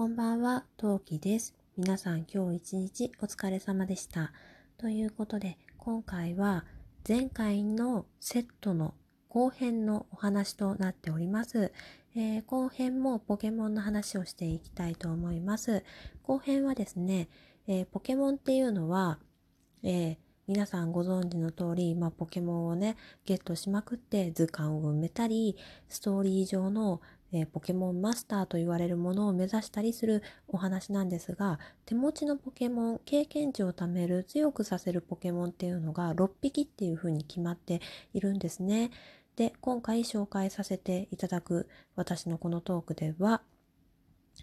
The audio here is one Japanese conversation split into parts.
こんばんは、トウキです。皆さん今日一日お疲れ様でした。ということで、今回は前回のセットの後編のお話となっております。えー、後編もポケモンの話をしていきたいと思います。後編はですね、えー、ポケモンっていうのは、えー、皆さんご存知の通り、まあ、ポケモンをね、ゲットしまくって図鑑を埋めたり、ストーリー上のえー、ポケモンマスターと言われるものを目指したりするお話なんですが、手持ちのポケモン、経験値を貯める、強くさせるポケモンっていうのが6匹っていうふうに決まっているんですね。で、今回紹介させていただく私のこのトークでは、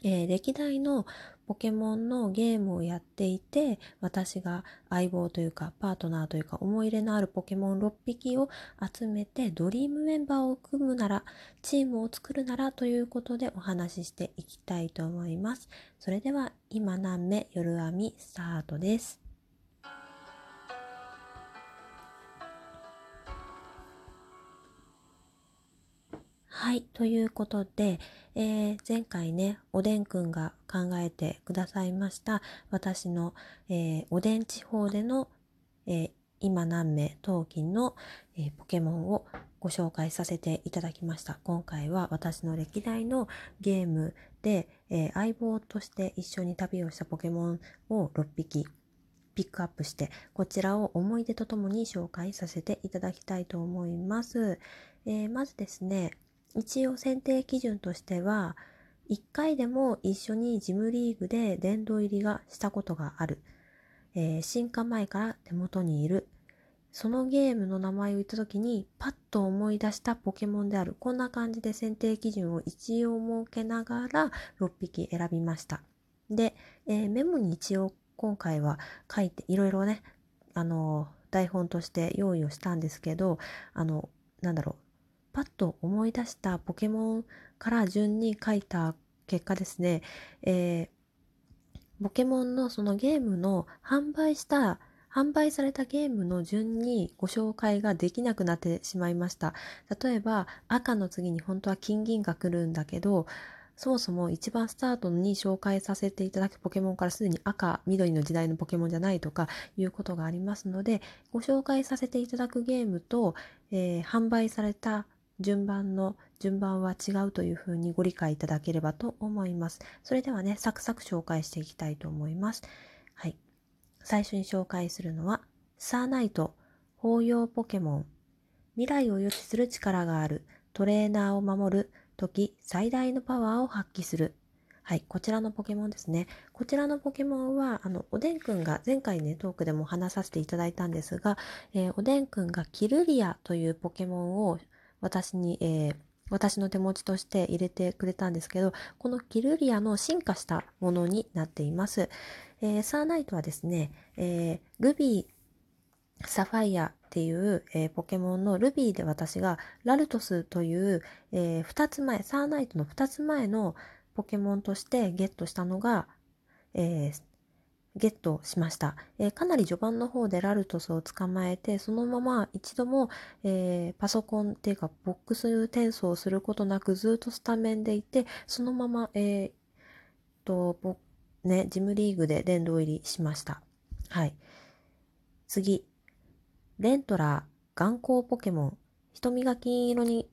えー、歴代のポケモンのゲームをやっていて、私が相棒というかパートナーというか思い入れのあるポケモン6匹を集めてドリームメンバーを組むなら、チームを作るならということでお話ししていきたいと思います。それでは今何目夜編みスタートです。はい。ということで、えー、前回ね、おでんくんが考えてくださいました、私の、えー、おでん地方での、えー、今何名陶器の、えポケモンをご紹介させていただきました。今回は私の歴代のゲームで、え相棒として一緒に旅をしたポケモンを6匹ピックアップして、こちらを思い出とともに紹介させていただきたいと思います。えまずですね、一応選定基準としては、1回でも一緒にジムリーグで殿堂入りがしたことがある。えー、進化前から手元にいる。そのゲームの名前を言った時にパッと思い出したポケモンである。こんな感じで選定基準を一応設けながら6匹選びました。で、えー、メモに一応今回は書いていろいろね、あの、台本として用意をしたんですけど、あの、なんだろう、パッと思い出したポケモンから順に書いた結果ですね、えー、ポケモンのそのゲームの販売した販売されたゲームの順にご紹介ができなくなってしまいました。例えば赤の次に本当は金銀が来るんだけど、そもそも一番スタートに紹介させていただくポケモンからすでに赤、緑の時代のポケモンじゃないとかいうことがありますので、ご紹介させていただくゲームと、えー、販売された順番の順番は違うというふうにご理解いただければと思います。それではね、サクサク紹介していきたいと思います。はい。最初に紹介するのは、サーナイト、包容ポケモン。未来を予知する力がある。トレーナーを守る時、最大のパワーを発揮する。はい、こちらのポケモンですね。こちらのポケモンは、あの、おでんくんが前回ね、トークでも話させていただいたんですが、えー、おでんくんがキルリアというポケモンを私に、えー、私の手持ちとして入れてくれたんですけど、このキルリアの進化したものになっています。えー、サーナイトはですね、えー、ルビー、サファイアっていう、えー、ポケモンのルビーで私がラルトスという、えー、2つ前、サーナイトの2つ前のポケモンとしてゲットしたのが、えー、ゲットしました。えー、かなり序盤の方でラルトスを捕まえて、そのまま一度も、えー、パソコンっていうかボックス転送することなくずっとスタメンでいて、そのまま、えー、と、ね、ジムリーグで殿堂入りしました。はい。次。レントラー、眼光ポケモン。瞳が金色に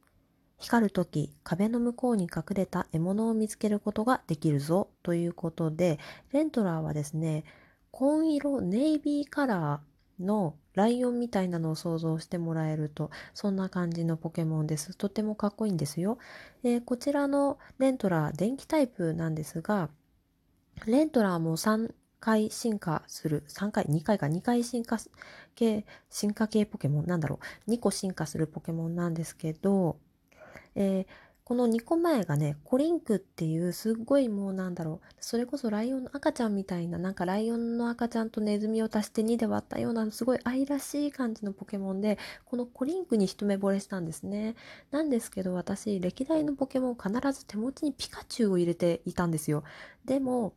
光るとき、壁の向こうに隠れた獲物を見つけることができるぞ。ということで、レントラーはですね、紺色ネイビーカラーのライオンみたいなのを想像してもらえると、そんな感じのポケモンです。とてもかっこいいんですよ。えー、こちらのレントラー、電気タイプなんですが、レントラーも3回進化する、3回、2回か、2回進化系、進化系ポケモン、なんだろう、2個進化するポケモンなんですけど、えー、この2個前がね、コリンクっていうすっごいもうなんだろう、それこそライオンの赤ちゃんみたいな、なんかライオンの赤ちゃんとネズミを足して2で割ったようなすごい愛らしい感じのポケモンで、このコリンクに一目惚れしたんですね。なんですけど私、歴代のポケモン必ず手持ちにピカチュウを入れていたんですよ。でも、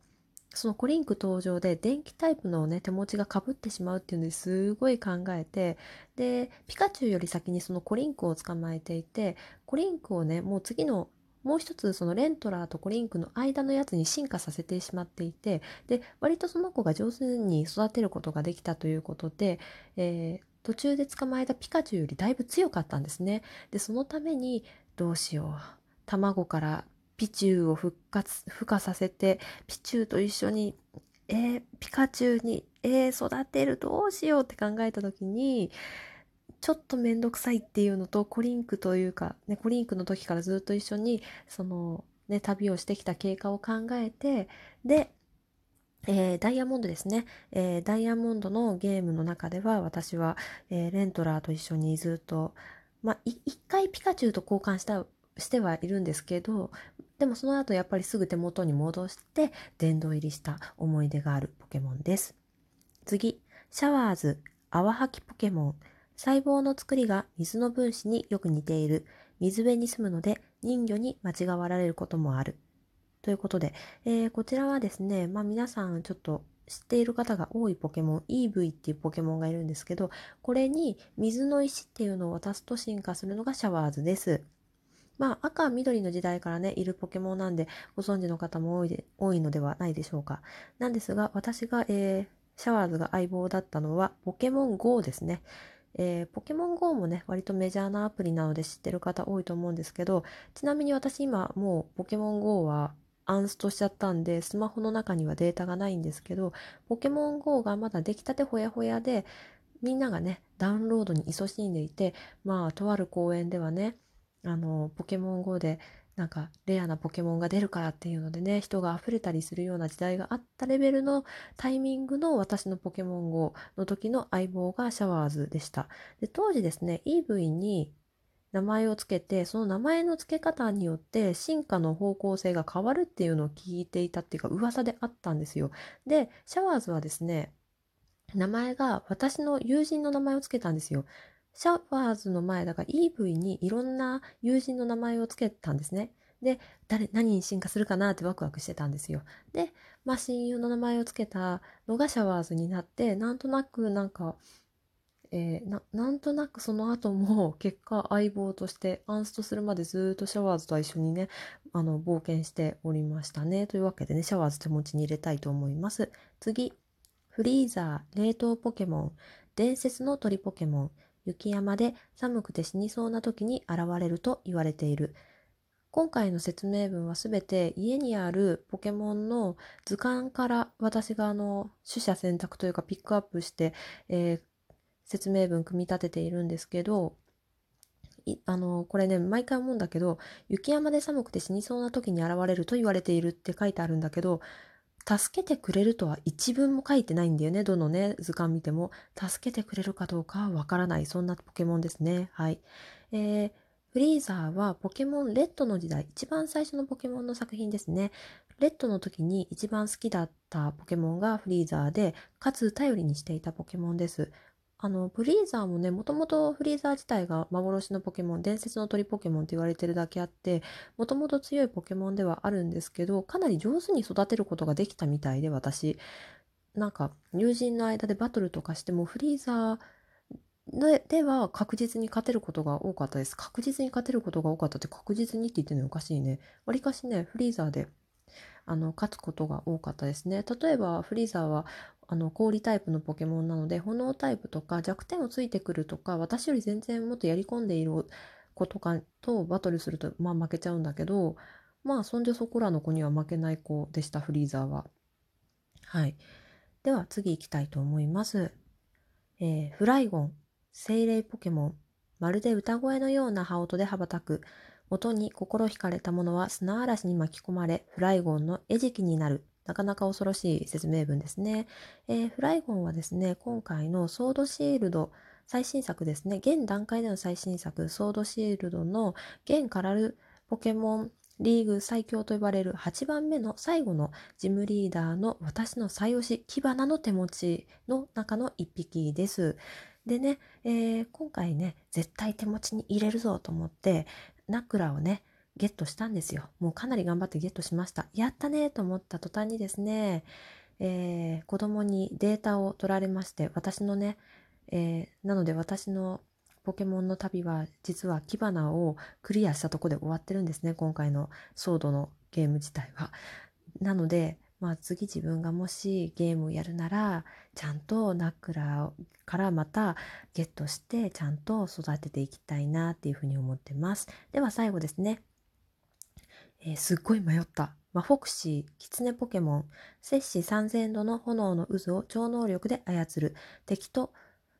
そのコリンク登場で電気タイプのね手持ちがかぶってしまうっていうのですごい考えてでピカチュウより先にそのコリンクを捕まえていてコリンクをねもう次のもう一つそのレントラーとコリンクの間のやつに進化させてしまっていてで割とその子が上手に育てることができたということで、えー、途中で捕まえたピカチュウよりだいぶ強かったんですね。でそのためにどうしよう卵からピチュウを復活孵化させてピチュウと一緒にえー、ピカチュウに、えー、育てるどうしようって考えた時にちょっとめんどくさいっていうのとコリンクというか、ね、コリンクの時からずっと一緒にその、ね、旅をしてきた経過を考えてで、えー、ダイヤモンドですね、えー、ダイヤモンドのゲームの中では私は、えー、レントラーと一緒にずっと、まあ、一回ピカチュウと交換したしてはいるんですけどでもその後やっぱりすぐ手元に戻して殿堂入りした思い出があるポケモンです。次、シャワーズ、泡吐きポケモン。細胞の作りが水の分子によく似ている。水辺に住むので人魚に間違われることもある。ということで、えー、こちらはですね、まあ皆さんちょっと知っている方が多いポケモン、EV っていうポケモンがいるんですけど、これに水の石っていうのを渡すと進化するのがシャワーズです。まあ赤、緑の時代からね、いるポケモンなんでご存知の方も多いで多いのではないでしょうか。なんですが、私が、えー、シャワーズが相棒だったのはポケモン GO ですね。えー、ポケモン GO もね、割とメジャーなアプリなので知ってる方多いと思うんですけど、ちなみに私今もうポケモン GO はアンストしちゃったんで、スマホの中にはデータがないんですけど、ポケモン GO がまだ出来たてほやほやで、みんながね、ダウンロードに勤しんでいて、まあ、とある公園ではね、あの、ポケモン GO でなんかレアなポケモンが出るからっていうのでね人が溢れたりするような時代があったレベルのタイミングの私のポケモン GO の時の相棒がシャワーズでした。で当時ですね EV に名前を付けてその名前の付け方によって進化の方向性が変わるっていうのを聞いていたっていうか噂であったんですよ。でシャワーズはですね名前が私の友人の名前を付けたんですよ。シャワーズの前だから EV にいろんな友人の名前を付けたんですね。で、誰、何に進化するかなってワクワクしてたんですよ。で、まあ親友の名前を付けたのがシャワーズになって、なんとなくなんか、えー、ななんとなくその後も結果相棒としてアンストするまでずっとシャワーズと一緒にねあの冒険しておりましたね。というわけでねシャワーズ手持ちに入れたいと思います。次。フリーザー冷凍ポケモン。伝説の鳥ポケモン。雪山で寒くて死にそうな時に現れると言われている。今回の説明文はすべて家にあるポケモンの図鑑から私があの取捨選択というかピックアップして、えー、説明文組み立てているんですけどあのこれね毎回思うんだけど雪山で寒くて死にそうな時に現れると言われているって書いてあるんだけど助けてくれるとは一文も書いてないんだよね。どのね、図鑑見ても。助けてくれるかどうかはわからない。そんなポケモンですね。はい。えー、フリーザーはポケモンレッドの時代、一番最初のポケモンの作品ですね。レッドの時に一番好きだったポケモンがフリーザーで、かつ頼りにしていたポケモンです。あの、フリーザーもね、もともとフリーザー自体が幻のポケモン、伝説の鳥ポケモンって言われてるだけあって、もともと強いポケモンではあるんですけど、かなり上手に育てることができたみたいで、私。なんか、友人の間でバトルとかしても、フリーザーでは確実に勝てることが多かったです。確実に勝てることが多かったって確実にって言ってるのおかしいね。わりかしね、フリーザーであの勝つことが多かったですね。例えばフリーザーはあの氷タイプのポケモンなので炎タイプとか弱点をついてくるとか私より全然もっとやり込んでいる子とかとバトルするとまあ負けちゃうんだけどまあそんじょそこらの子には負けない子でしたフリーザーは。はい。では次行きたいと思います。えー、フライゴン精霊ポケモンまるで歌声のような羽音で羽ばたく音に心惹かれた者は砂嵐に巻き込まれフライゴンの餌食になるなかなか恐ろしい説明文ですね。えー、フライゴンはですね、今回のソードシールド最新作ですね、現段階での最新作、ソードシールドの現カラルポケモンリーグ最強と呼ばれる8番目の最後のジムリーダーの私の最推し、キバナの手持ちの中の1匹です。でね、えー、今回ね、絶対手持ちに入れるぞと思って、ナクラをね、ゲットしたんですよ。もうかなり頑張ってゲットしました。やったねと思った途端にですね、えー、子供にデータを取られまして、私のね、えー、なので私のポケモンの旅は実はキバナをクリアしたとこで終わってるんですね今回のソードのゲーム自体は。なのでまあ次自分がもしゲームをやるならちゃんとナックラーからまたゲットしてちゃんと育てていきたいなっていうふうに思ってます。では最後ですね。えー、すっごい迷った。マフォクシー、キツネポケモン、摂氏3000度の炎の渦を超能力で操る。敵と、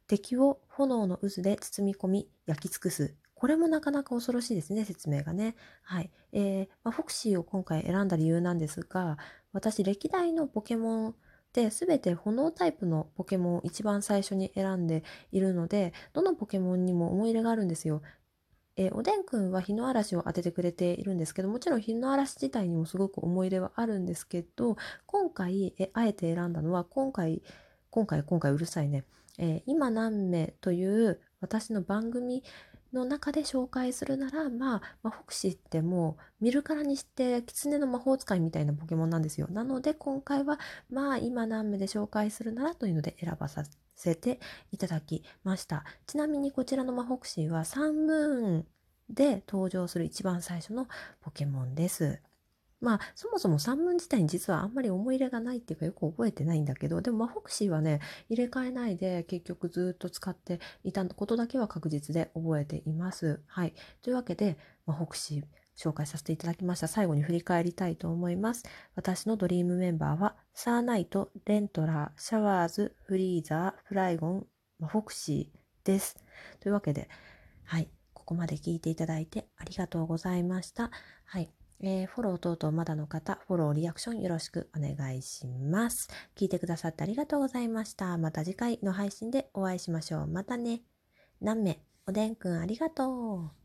敵を炎の渦で包み込み、焼き尽くす。これもなかなか恐ろしいですね、説明がね。はい。えー、まあ、フォクシーを今回選んだ理由なんですが、私、歴代のポケモンで全て炎タイプのポケモンを一番最初に選んでいるので、どのポケモンにも思い入れがあるんですよ。えー、おでんくんは日の嵐を当ててくれているんですけど、もちろん日の嵐自体にもすごく思い入れはあるんですけど、今回、えあえて選んだのは、今回、今回、今回うるさいね。えー、今何名という私の番組の中で紹介するなら、まあ、まあ、フォクシーってもう見るからにして狐の魔法使いみたいなポケモンなんですよ。なので今回は、まあ今何名で紹介するならというので選ばさせていただきました。ちなみにこちらのマホクシーはサンムーンで登場する一番最初のポケモンです。まあ、そもそも三文自体に実はあんまり思い入れがないっていうかよく覚えてないんだけど、でもマホクシーはね、入れ替えないで結局ずっと使っていたことだけは確実で覚えています。はい。というわけで、マホクシー紹介させていただきました。最後に振り返りたいと思います。私のドリームメンバーは、サーナイト、レントラー、シャワーズ、フリーザー、フライゴン、フォクシーです。というわけで、はい。ここまで聞いていただいてありがとうございました。はい。えー、フォロー等々まだの方、フォロー、リアクションよろしくお願いします。聞いてくださってありがとうございました。また次回の配信でお会いしましょう。またね。何名？おでんくんありがとう。